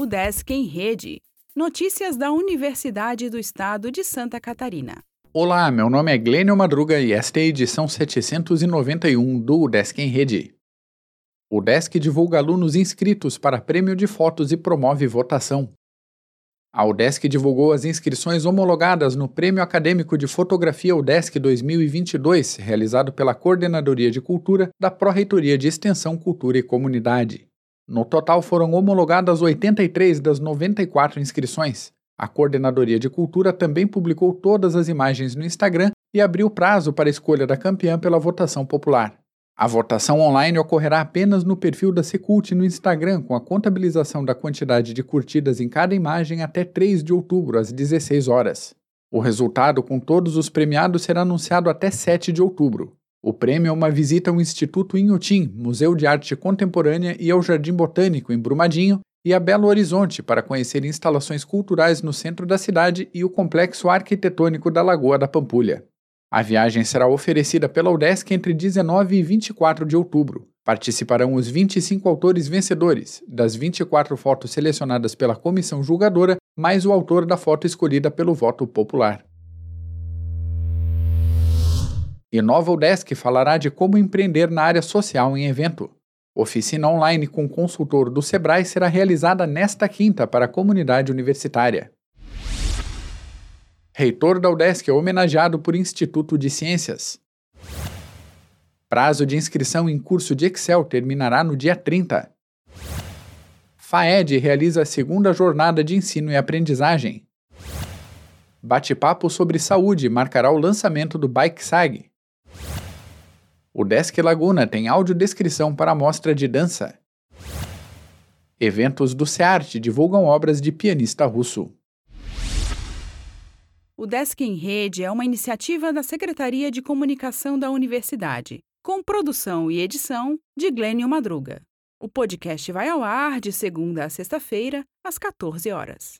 O Desk em Rede. Notícias da Universidade do Estado de Santa Catarina. Olá, meu nome é Glênio Madruga e esta é a edição 791 do Desk em Rede. O Desk divulga alunos inscritos para prêmio de fotos e promove votação. A UDESC divulgou as inscrições homologadas no Prêmio Acadêmico de Fotografia UDESC 2022, realizado pela Coordenadoria de Cultura da Pró-Reitoria de Extensão, Cultura e Comunidade. No total foram homologadas 83 das 94 inscrições. A Coordenadoria de Cultura também publicou todas as imagens no Instagram e abriu prazo para a escolha da campeã pela votação popular. A votação online ocorrerá apenas no perfil da Secult no Instagram, com a contabilização da quantidade de curtidas em cada imagem até 3 de outubro, às 16 horas. O resultado com todos os premiados será anunciado até 7 de outubro. O prêmio é uma visita ao Instituto Inhotim, Museu de Arte Contemporânea e ao Jardim Botânico, em Brumadinho, e a Belo Horizonte para conhecer instalações culturais no centro da cidade e o complexo arquitetônico da Lagoa da Pampulha. A viagem será oferecida pela UDESC entre 19 e 24 de outubro. Participarão os 25 autores vencedores, das 24 fotos selecionadas pela comissão julgadora, mais o autor da foto escolhida pelo voto popular. E Nova UDESC falará de como empreender na área social em evento. Oficina online com consultor do Sebrae será realizada nesta quinta para a comunidade universitária. Reitor da UDESC é homenageado por Instituto de Ciências. Prazo de inscrição em curso de Excel terminará no dia 30. FAED realiza a segunda jornada de ensino e aprendizagem. Bate-papo sobre saúde marcará o lançamento do Bike Sag. O Desk Laguna tem audiodescrição para a mostra de dança. Eventos do SEART divulgam obras de pianista russo. O Desk em Rede é uma iniciativa da Secretaria de Comunicação da Universidade, com produção e edição de Glênio Madruga. O podcast vai ao ar de segunda a sexta-feira, às 14 horas.